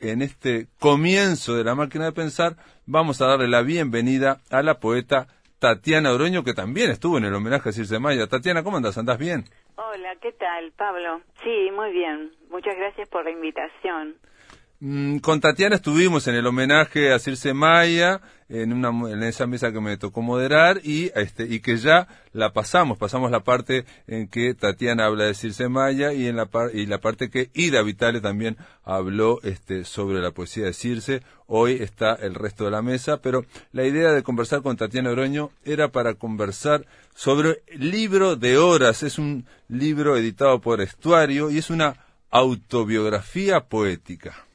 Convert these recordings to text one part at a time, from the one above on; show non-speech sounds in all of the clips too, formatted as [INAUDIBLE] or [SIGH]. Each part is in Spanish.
en este comienzo de la máquina de pensar, vamos a darle la bienvenida a la poeta Tatiana Oroño, que también estuvo en el homenaje a Circe Maya. Tatiana, ¿cómo andas? ¿Andás bien? Hola, ¿qué tal, Pablo? Sí, muy bien. Muchas gracias por la invitación. Mm, con Tatiana estuvimos en el homenaje a Circe Maya, en, una, en esa mesa que me tocó moderar y, este, y que ya la pasamos, pasamos la parte en que Tatiana habla de Circe Maya y, en la, y la parte que Ida Vitale también habló este, sobre la poesía de Circe. Hoy está el resto de la mesa, pero la idea de conversar con Tatiana Oroño era para conversar sobre Libro de Horas. Es un libro editado por Estuario y es una autobiografía poética.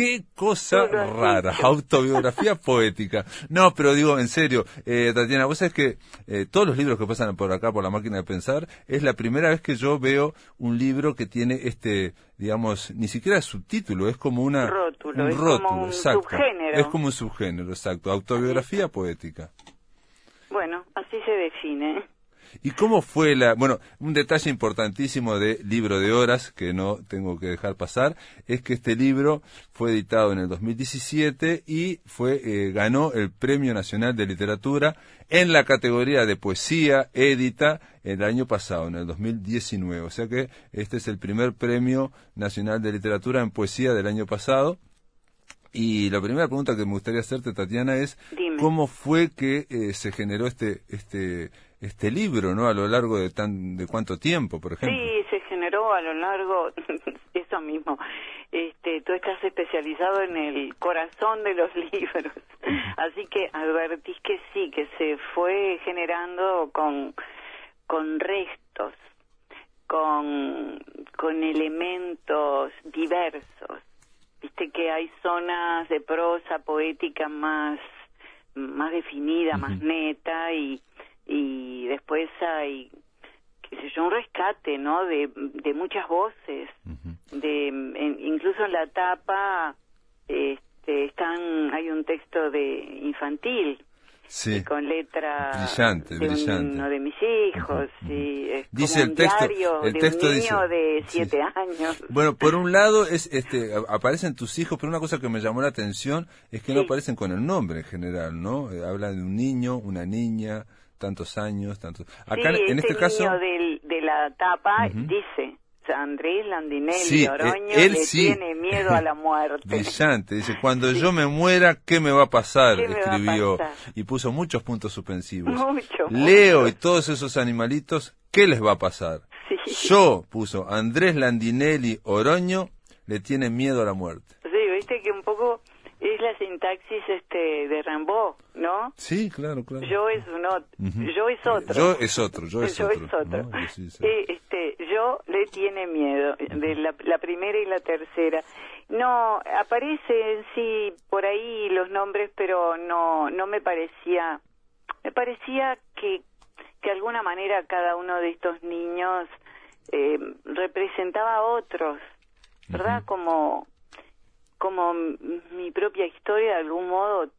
Qué cosa rara, autobiografía [LAUGHS] poética. No, pero digo, en serio, eh, Tatiana, vos sabés que eh, todos los libros que pasan por acá, por la máquina de pensar, es la primera vez que yo veo un libro que tiene este, digamos, ni siquiera subtítulo, es como una... Rótulo, un rótulo, como un exacto. Subgénero. Es como un subgénero, exacto, autobiografía poética. Bueno, así se define. ¿Y cómo fue la... Bueno, un detalle importantísimo de Libro de Horas, que no tengo que dejar pasar, es que este libro fue editado en el 2017 y fue eh, ganó el Premio Nacional de Literatura en la categoría de poesía édita el año pasado, en el 2019. O sea que este es el primer Premio Nacional de Literatura en Poesía del año pasado. Y la primera pregunta que me gustaría hacerte, Tatiana, es cómo fue que eh, se generó este, este, este libro, ¿no? A lo largo de tan, de cuánto tiempo, por ejemplo. Sí, se generó a lo largo, [LAUGHS] eso mismo. Este, tú estás especializado en el corazón de los [LAUGHS] libros, así que advertís que sí, que se fue generando con, con restos, con, con elementos diversos viste que hay zonas de prosa poética más más definida, más neta y y después hay qué sé yo un rescate, ¿no? de de muchas voces. De incluso en la tapa este están hay un texto de infantil sí. con letra brillante, de brillante. uno de mis hijos, es dice el texto, el texto de un niño de siete años. Bueno, por un lado es, este, aparecen tus hijos, pero una cosa que me llamó la atención es que no aparecen con el nombre en general, ¿no? Eh, hablan de un niño, una niña, tantos años, tantos. Acá en este, este caso del, de la tapa dice Andrés Landinelli Oroño él le tiene miedo a la [LAUGHS] muerte. Brillante, dice, cuando yo me muera, ¿qué me va a pasar? Escribió y puso muchos puntos suspensivos. Leo y todos esos animalitos, ¿qué les va a pasar? Yo, puso, Andrés Landinelli Oroño le tiene miedo a la muerte. Sí, viste que un poco es la sintaxis este de Rambo, ¿no? Sí, claro, claro. Yo es uno, yo es otro. Yo es otro, yo es yo otro. Es otro. este, yo le tiene miedo, de la, la, primera y la tercera. No, aparecen sí por ahí los nombres, pero no, no me parecía, me parecía que, que de alguna manera cada uno de estos niños eh, representaba a otros, ¿verdad? Como como mi propia historia de algún modo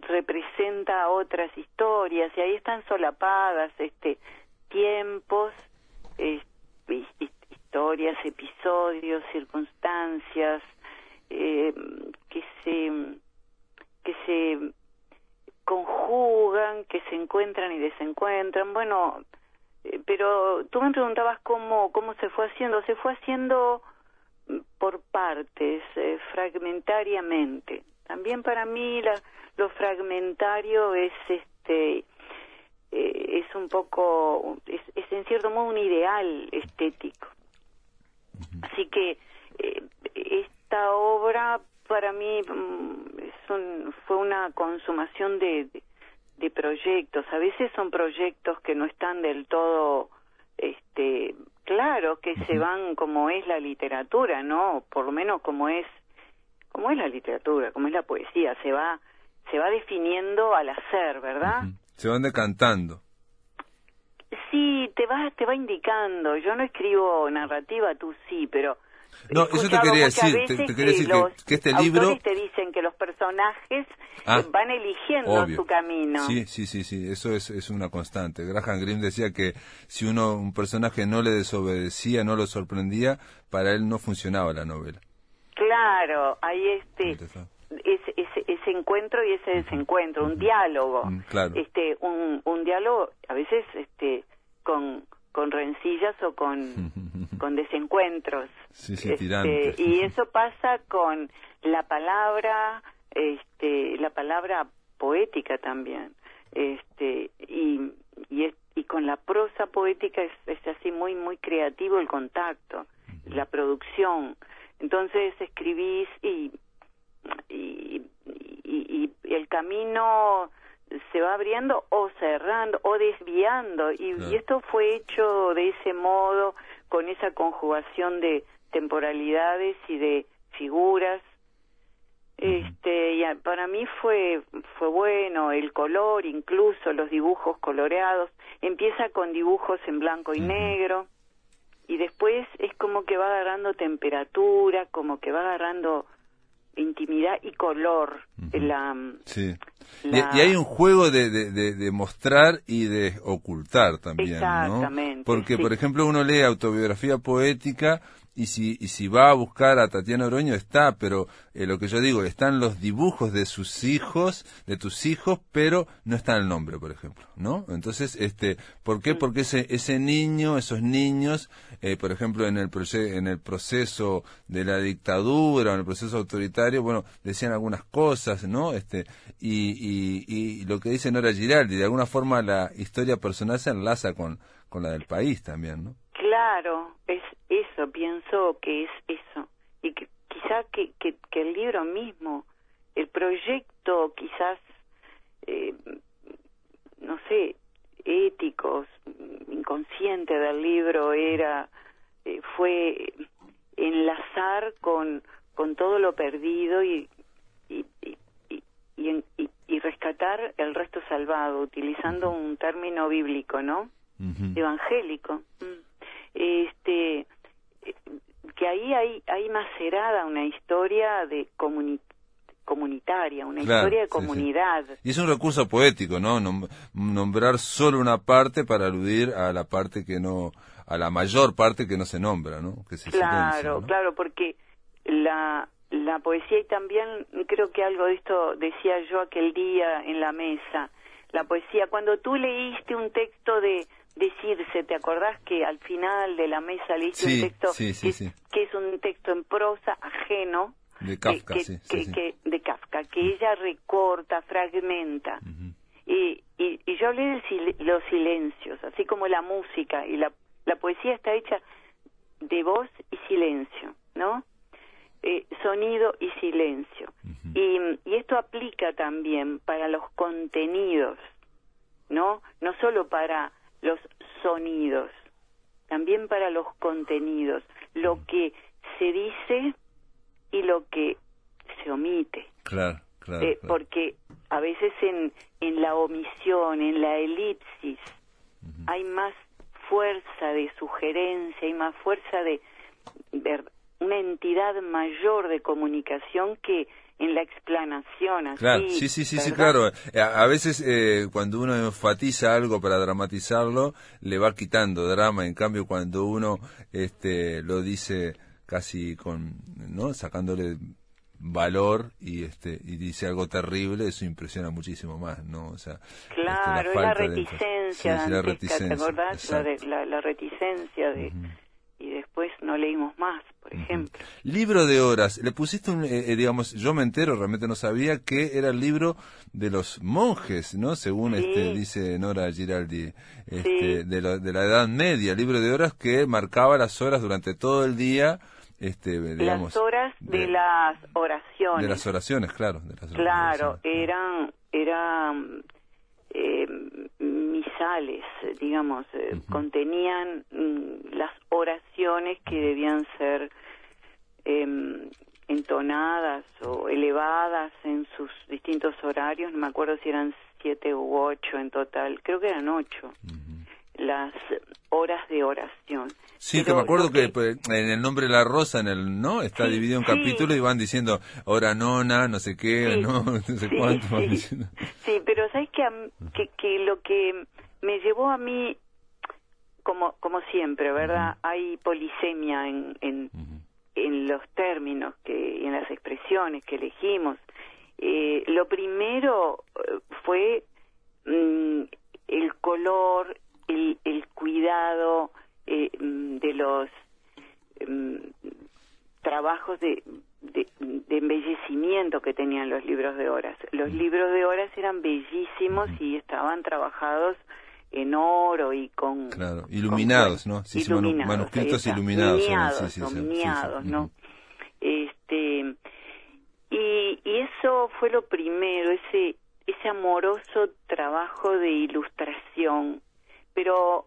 representa otras historias y ahí están solapadas este tiempos historias episodios circunstancias eh, que se que se conjugan que se encuentran y desencuentran. Bueno eh, pero tú me preguntabas cómo cómo se fue haciendo. Se fue haciendo por partes, eh, fragmentariamente. También para mí la, lo fragmentario es este eh, es un poco es, en cierto modo un ideal estético. Así que eh, esta obra para mí mm, es un, fue una consumación de, de proyectos. A veces son proyectos que no están del todo este claro que se van como es la literatura no por lo menos como es como es la literatura como es la poesía se va se va definiendo al hacer verdad se van decantando. Sí te va te va indicando. Yo no escribo narrativa tú sí pero no, eso te quería decir, te, quería decir que, este libro... te dicen que los personajes ah, van eligiendo su camino. Sí, sí, sí, sí, eso es, es una constante. Graham Greene decía que si uno, un personaje no le desobedecía, no lo sorprendía, para él no funcionaba la novela. Claro, hay este ese, ese, ese, encuentro y ese desencuentro, un diálogo, Mm, claro. este, un, un diálogo a veces este, con, con rencillas o con, [LAUGHS] con desencuentros. Sí, sí, Este, y eso pasa con la palabra, este, la palabra poética también, este, y, y, es- y con la prosa poética es, es así muy, muy creativo el contacto, la producción. Entonces escribís y, y, y, y el camino se va abriendo o cerrando o desviando. Y, Claro. y esto fue hecho de ese modo con esa conjugación de temporalidades y de figuras. Este y a- para mí fue fue bueno el color incluso los dibujos coloreados. Empieza con dibujos en blanco y negro y después es como que va agarrando temperatura como que va agarrando intimidad y color la, Sí. Y, hay un juego de, de, de- de mostrar y de ocultar también, Exactamente, ¿no? Porque, sí. por ejemplo, uno lee autobiografía poética y si, y si va a buscar a Tatiana Oroño está, pero eh, lo que yo digo, están los dibujos de sus hijos, de tus hijos, pero no está el nombre, por ejemplo, ¿no? Entonces, este, ¿por qué? Porque ese, ese niño, esos niños, eh, por ejemplo, en el, en el proceso de la dictadura, en el proceso autoritario, bueno, decían algunas cosas, ¿no? Este, y, y, y lo que dice Nora Giraldi, de alguna forma la historia personal se enlaza con, con la del país también, ¿no? Claro, es eso, pienso que es eso. Y que quizá que, que, que el libro mismo, el proyecto quizás, eh, no sé, éticos, inconsciente del libro era, eh, fue enlazar con, con todo lo perdido y, y, y, y, y en- y- y rescatar el resto salvado, utilizando un término bíblico, ¿no? Evangélico Mm. Este eh, que ahí hay hay macerada una historia de comuni- comunitaria una Claro, historia de sí, sí. comunidad Y es un recurso poético, ¿no? Nom- nombrar solo una parte para aludir a la parte que no, a la mayor parte que no se nombra, ¿no? Que se claro silencia, ¿no? claro porque la la poesía y también creo que algo de esto decía yo aquel día en la mesa la poesía. Cuando tú leíste un texto de de Circe, ¿te acordás que al final de la mesa leíste Sí, un texto sí, sí, que, es un texto en prosa ajeno De Kafka, que, que- de Kafka, que ella recorta, fragmenta. Y, y, y yo hablé de sil- los silencios, así como la música y la, la poesía está hecha de voz y silencio, ¿no? Eh, sonido y silencio. Y, y esto aplica también para los contenidos, ¿no? No solo para los sonidos, también para los contenidos, lo que se dice y lo que se omite. Claro, claro. Eh, claro. porque a veces en, en la omisión, en la elipsis, hay más fuerza de sugerencia, hay más fuerza de ver una entidad mayor de comunicación que en la explanación. Así, Claro, sí, sí, sí, sí, claro. Eh, A, a veces eh, cuando uno enfatiza algo para dramatizarlo, le va quitando drama. En cambio, cuando uno este, lo dice casi con, ¿no? Sacándole valor y este y dice algo terrible, eso impresiona muchísimo más, ¿no? O sea, este, Claro, es la falta de- reticencia, Sí, sí, la ¿te reticencia, acordás? La, de- la, la reticencia de... Y después no leímos más, por ejemplo. Libro de horas. Le pusiste un, eh, eh, digamos, yo me entero, realmente no sabía que era el libro de los monjes, ¿no? Según Sí. este dice Nora Giraldi, este, Sí. de, la, de la Edad Media, libro de horas que marcaba las horas durante todo el día, este, digamos. las horas de, las oraciones. de las oraciones, claro. de las Claro, oraciones. eran eran eh, misales, digamos, eh, Ujú. contenían mm, las oraciones que debían ser em, entonadas o elevadas en sus distintos horarios. No me acuerdo si eran siete u ocho en total. Creo que eran ocho las horas de oración. Sí, que me acuerdo que, pues, en el nombre de la rosa, en el no, está Sí, dividido en sí. capítulos y van diciendo hora nona, no sé qué, Sí, no, no sé cuánto. van sí. diciendo. Sí, pero sabes que, que que lo que me llevó a mí como como siempre, ¿verdad? Hay polisemia en en, en los términos que, y en las expresiones que elegimos. Eh, lo primero eh, fue mm, el color, el, el cuidado eh, mm, de los mm, trabajos de, de, embellecimiento que tenían los libros de horas. Los libros de horas eran bellísimos y estaban trabajados en oro y con... Claro, iluminados, ¿no? Sí, iluminados, manuscritos iluminados. Iluminados, ¿no? Este, y, y eso fue lo primero, ese, ese amoroso trabajo de ilustración. Pero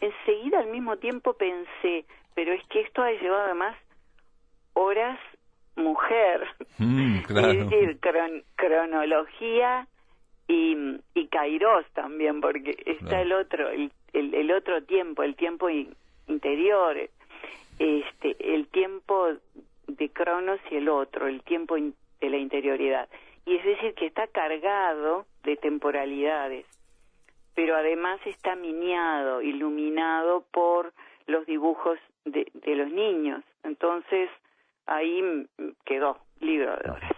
enseguida al mismo tiempo pensé, pero es que esto ha llevado además horas mujer, mm, [LAUGHS] es decir, cronología y, y Kairos también, porque está el otro, el, el, otro tiempo, el tiempo interior, este, el tiempo de Cronos y el otro, el tiempo de la interioridad. Y es decir, que está cargado de temporalidades, pero además está miniado, iluminado por los dibujos de, de los niños. Entonces, ahí quedó libro de horas.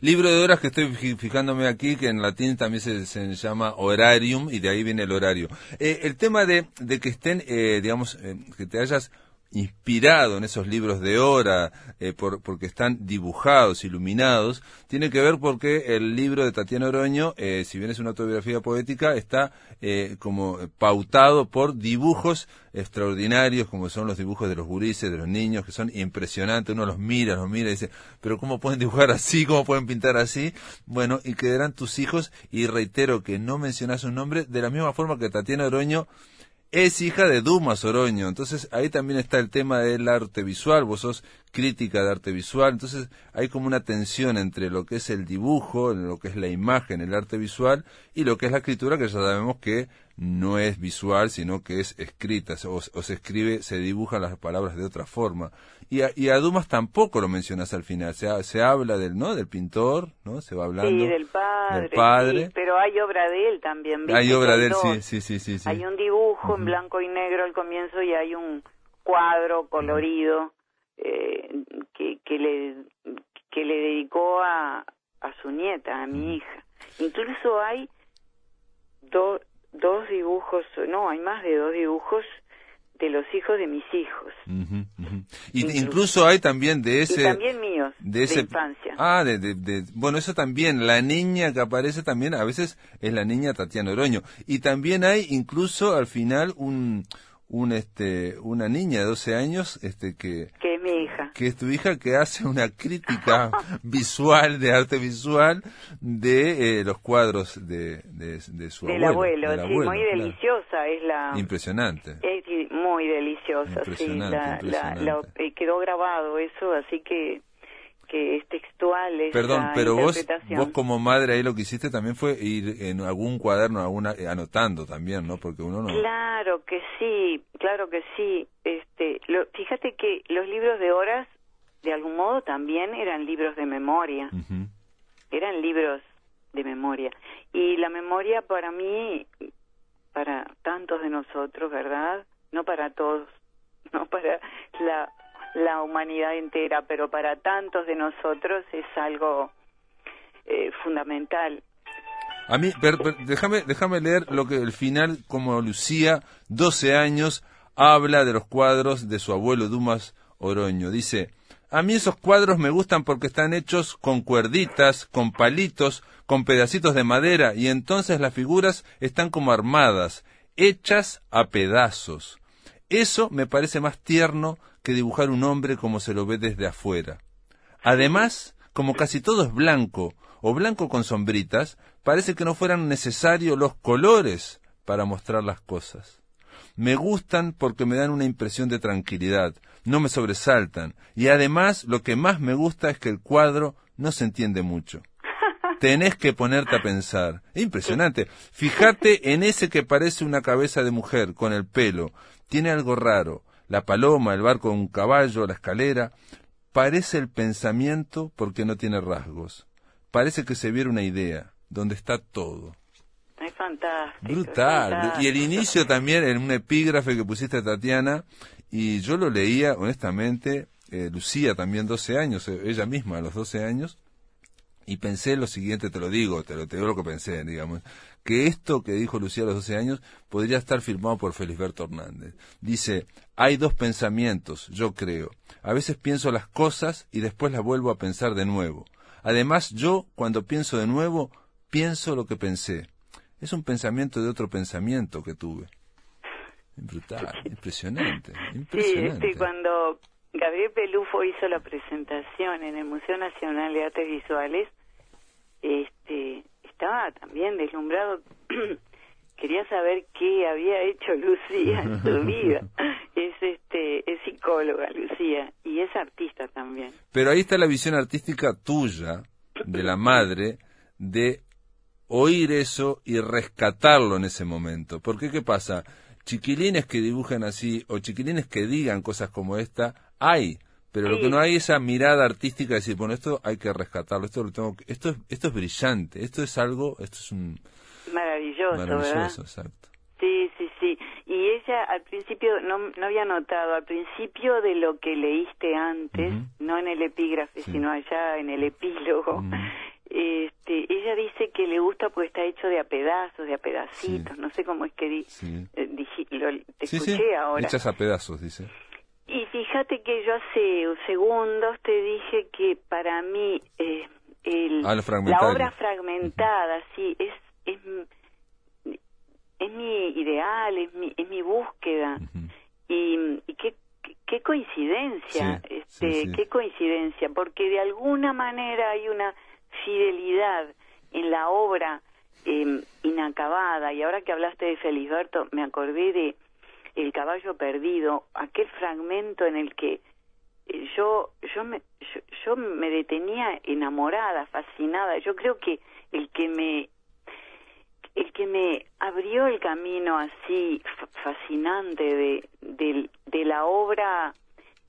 Libro de horas que estoy fijándome aquí, que en latín también se, llama horarium y de ahí viene el horario. Eh, el tema de, de que estén, eh, digamos, eh, que te hayas inspirado en esos libros de hora, eh, por, porque están dibujados, iluminados, tiene que ver porque el libro de Tatiana Oroño, eh, si bien es una autobiografía poética, está eh, como pautado por dibujos extraordinarios, como son los dibujos de los gurises, de los niños, que son impresionantes, uno los mira, los mira y dice, pero ¿cómo pueden dibujar así? ¿Cómo pueden pintar así? Bueno, y quedarán tus hijos, y reitero que no mencionas un nombre, de la misma forma que Tatiana Oroño es hija de Dumas Oroño, entonces ahí también está el tema del arte visual, vos sos crítica de arte visual, entonces hay como una tensión entre lo que es el dibujo, lo que es la imagen, el arte visual, y lo que es la escritura, que ya sabemos que no es visual, sino que es escrita, o, se escribe, se dibujan las palabras de otra forma. Y a, y a Dumas tampoco lo mencionas al final, se, se habla del, ¿no? Del pintor, ¿no? Se va hablando. Sí, del padre. pero hay obra de él también. Hay obra de él, sí, sí, sí, sí, Hay un dibujo en blanco y negro al comienzo y hay un cuadro colorido eh, que, que, le, que le dedicó a, a su nieta, a mi hija. Incluso hay dos dos dibujos, no, hay más de dos dibujos de los hijos de mis hijos. Y incluso, hay también de ese... Y también míos, de, ese, infancia. Ah, de, de, bueno, eso también, la niña que aparece también, a veces es la niña Tatiana Oroño. Y también hay incluso al final un, un este una niña de 12 años este que mi hija. que es tu hija que hace una crítica [LAUGHS] visual de arte visual de eh, los cuadros de, de, su abuelo, sí, muy deliciosa es la impresionante. Es muy deliciosa sí la, la, eh, quedó grabado eso así que que es textual. Perdón, pero vos, vos como madre ahí lo que hiciste también fue ir en algún cuaderno alguna, anotando también, ¿no? Porque uno no... Claro que sí, claro que sí. Este, lo, fíjate que los libros de horas, de algún modo, también eran libros de memoria. Eran libros de memoria. Y la memoria para mí, para tantos de nosotros, ¿verdad? No para todos, [LAUGHS] no para la la humanidad entera, pero para tantos de nosotros es algo eh, fundamental. A mí, déjame, déjame leer lo que el final, como Lucía, 12 años, habla de los cuadros de su abuelo Dumas Oroño. Dice, a mí esos cuadros me gustan porque están hechos con cuerditas, con palitos, con pedacitos de madera, y entonces las figuras están como armadas, hechas a pedazos. Eso me parece más tierno que dibujar un hombre como se lo ve desde afuera. Además, como casi todo es blanco o blanco con sombritas, parece que no fueran necesarios los colores para mostrar las cosas. Me gustan porque me dan una impresión de tranquilidad, no me sobresaltan, y además lo que más me gusta es que el cuadro no se entiende mucho. [LAUGHS] Tenés que ponerte a pensar. Impresionante. Fíjate en ese que parece una cabeza de mujer con el pelo. Tiene algo raro la paloma, el barco un caballo, la escalera, parece el pensamiento porque no tiene rasgos. Parece que se viera una idea, donde está todo. Es fantástico. Brutal. Y el inicio también en un epígrafe que pusiste Tatiana, y yo lo leía honestamente eh, Lucía también 12 años, eh, ella misma a los 12 años, y pensé lo siguiente, te lo digo, te lo, te digo lo que pensé, digamos, que esto que dijo Lucía a los 12 años podría estar firmado por Felisberto Hernández. Dice, hay dos pensamientos, yo creo. A veces pienso las cosas y después las vuelvo a pensar de nuevo. Además, yo, cuando pienso de nuevo, pienso lo que pensé. Es un pensamiento de otro pensamiento que tuve. Brutal, impresionante, impresionante. Sí, este, cuando Gabriel Pelufo hizo la presentación en el Museo Nacional de Artes Visuales, este, estaba también deslumbrado. [CLEARS THROAT] Quería saber qué había hecho Lucía en su [LAUGHS] vida. Es este, es psicóloga Lucía y es artista también. Pero ahí está la visión artística tuya de la madre de oír eso y rescatarlo en ese momento. Porque qué pasa? Chiquilines que dibujan así o chiquilines que digan cosas como esta, hay, pero lo que no hay es esa mirada artística de decir, bueno, esto hay que rescatarlo, esto lo tengo esto esto es brillante, esto es algo, esto es un maravilloso, maravilloso, exacto. Sí, sí, sí. Y ella al principio no, no había notado, al principio de lo que leíste antes, no en el epígrafe, sino allá en el epílogo, este, ella dice que le gusta porque está hecho de a pedazos, de a pedacitos, no sé cómo es que di, eh, lo, te escuché ahora. Hechas a pedazos, dice. Y fíjate que yo hace segundos te dije que para mí eh, el, ah, la obra fragmentada, sí, es, es, es mi ideal, es mi, es mi búsqueda. Y, y qué, qué coincidencia, este, qué coincidencia, porque de alguna manera hay una fidelidad en la obra eh, inacabada. Y ahora que hablaste de Felisberto, me acordé de El caballo perdido, aquel fragmento en el que eh, yo yo me yo, me detenía enamorada, fascinada. Yo creo que el que me el que me abrió el camino así fascinante de, de, de la obra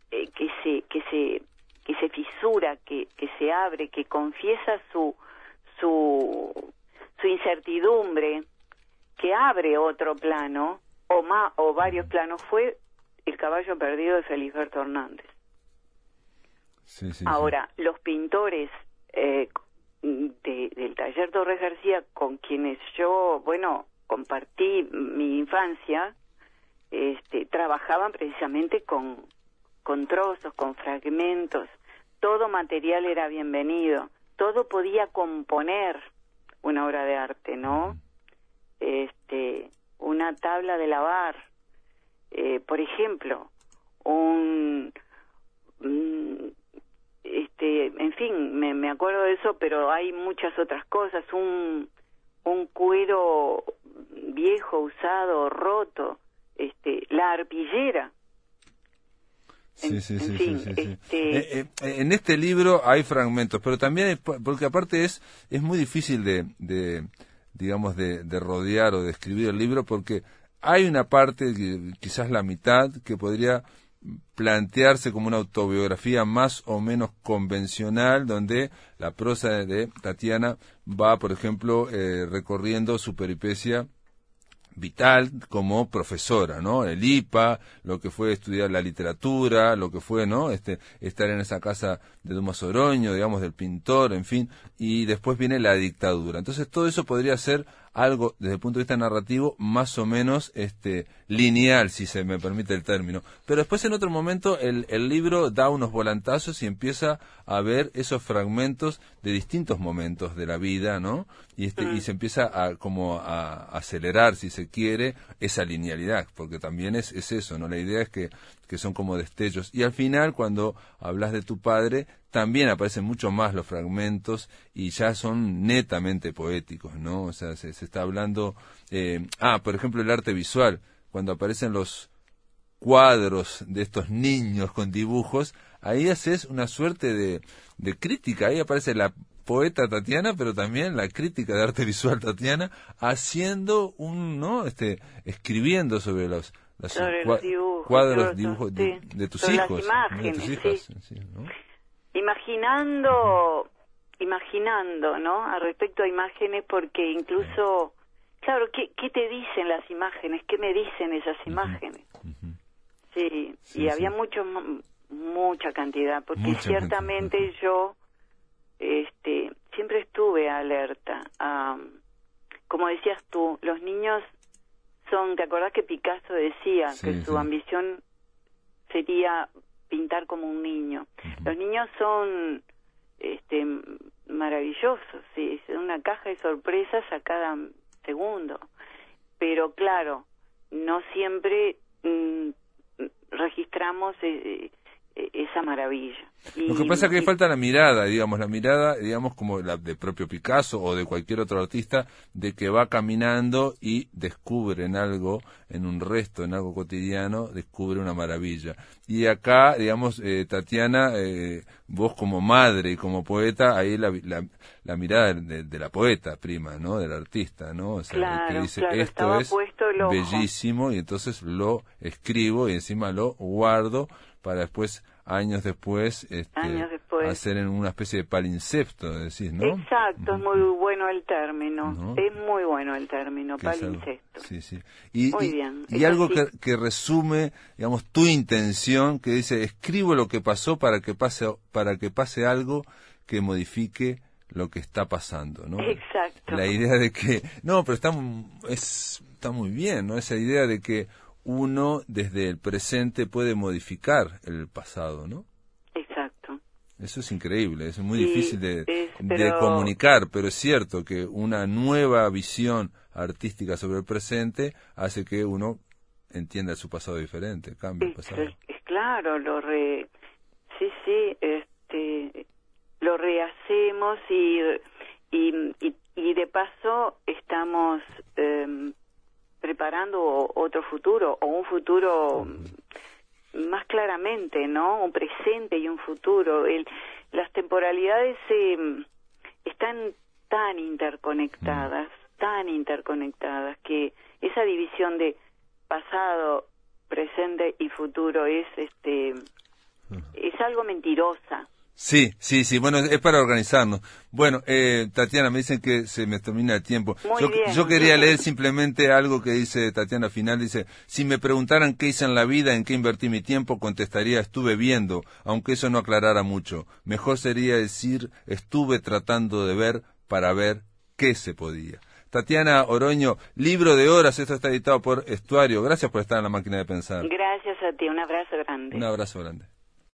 eh, que se que se que se fisura, que, que se abre, que confiesa su, su, su incertidumbre, que abre otro plano, o, más, o varios planos, fue el caballo perdido de Felisberto Hernández. Ahora, los pintores eh, del taller Torres García, con quienes yo, bueno, compartí mi infancia, este, trabajaban precisamente con, con trozos, con fragmentos, todo material era bienvenido, todo podía componer una obra de arte, ¿no? Este, una tabla de lavar, eh, por ejemplo, un, este, en fin, me, me acuerdo de eso, pero hay muchas otras cosas, un, un cuero viejo, usado, roto, este, la arpillera, Sí, sí, sí, este eh, eh, en este libro hay fragmentos, pero también, porque aparte es, es muy difícil de, de digamos, de, de, rodear o de escribir el libro, porque hay una parte, quizás la mitad, que podría plantearse como una autobiografía más o menos convencional, donde la prosa de Tatiana va, por ejemplo, eh, recorriendo su peripecia vital como profesora, ¿no? El IPA, lo que fue estudiar la literatura, lo que fue, ¿no? Este, estar en esa casa de Dumas Oroño, digamos, del pintor, en fin, y después viene la dictadura. Entonces todo eso podría ser algo desde el punto de vista narrativo más o menos este lineal si se me permite el término. Pero después en otro momento el, el libro da unos volantazos y empieza a ver esos fragmentos de distintos momentos de la vida no y este y se empieza a como a, acelerar si se quiere esa linealidad porque también es, es eso no la idea es que que son como destellos. Y al final, cuando hablas de tu padre, también aparecen mucho más los fragmentos y ya son netamente poéticos, ¿no? O sea, se, está hablando... Eh, ah, por ejemplo, el arte visual, cuando aparecen los cuadros de estos niños con dibujos, ahí haces una suerte de, de crítica, ahí aparece la poeta Tatiana, pero también la crítica de arte visual Tatiana, haciendo un, ¿no? Este, escribiendo sobre los sobre los dibujos, cuadros, dibujos de, tus hijos. Las imágenes, sí. Imaginando, imaginando, ¿no? Al respecto a imágenes, porque incluso, claro, ¿qué, ¿qué te dicen las imágenes? ¿Qué me dicen esas imágenes? Sí, y había muchos mucha cantidad, porque ciertamente yo este, siempre estuve alerta. como decías tú, los niños son, ¿te acordás que Picasso decía que su ambición sería pintar como un niño? Los niños son este, maravillosos, sí, es una caja de sorpresas a cada segundo. Pero claro, no siempre mm, registramos eh, eh, esa maravilla. Lo que pasa es que falta la mirada, digamos, la mirada, digamos, como la de propio Picasso o de cualquier otro artista, de que va caminando y descubre en algo, en un resto, en algo cotidiano, descubre una maravilla. Y acá, digamos, eh, Tatiana, eh, vos como madre y como poeta, ahí la, la, mirada de, la poeta prima, ¿no? Del artista, ¿no? O sea, que dice, esto es bellísimo y entonces lo escribo y encima lo guardo para después años después, este, hacer en una especie de palincepto, decís, ¿no? Exacto, es muy bueno el término, es muy bueno el término, palincepto. Sí, sí. Y, muy bien. Y, algo que, que, resume, digamos, tu intención, que dice, escribo lo que pasó para que pase, para que pase algo que modifique lo que está pasando, ¿no? Exacto. La idea de que, no, pero está, es, está muy bien, ¿no? Esa idea de que uno desde el presente puede modificar el pasado, ¿no? Exacto. Eso es increíble, es muy difícil de, comunicar, pero es cierto que una nueva visión artística sobre el presente hace que uno entienda su pasado diferente, cambie el pasado. Es, claro, lo re, sí, sí, este, lo rehacemos y, y, y, de paso estamos eh, preparando otro futuro o un futuro más claramente, ¿no? Un presente y un futuro. El, las temporalidades eh, están tan interconectadas, mm. tan interconectadas, que esa división de pasado, presente y futuro es, este, es algo mentirosa. Sí, sí, sí, bueno, es para organizarnos. Bueno, eh, Tatiana, me dicen que se me termina el tiempo. yo, yo quería leer simplemente algo que dice Tatiana final, dice, si me preguntaran qué hice en la vida, en qué invertí mi tiempo, contestaría estuve viendo, aunque eso no aclarara mucho. Mejor sería decir estuve tratando de ver para ver qué se podía. Tatiana Oroño, libro de horas, esto está editado por Estuario. Gracias por estar en la máquina de pensar. Gracias a ti, un abrazo grande. Un abrazo grande.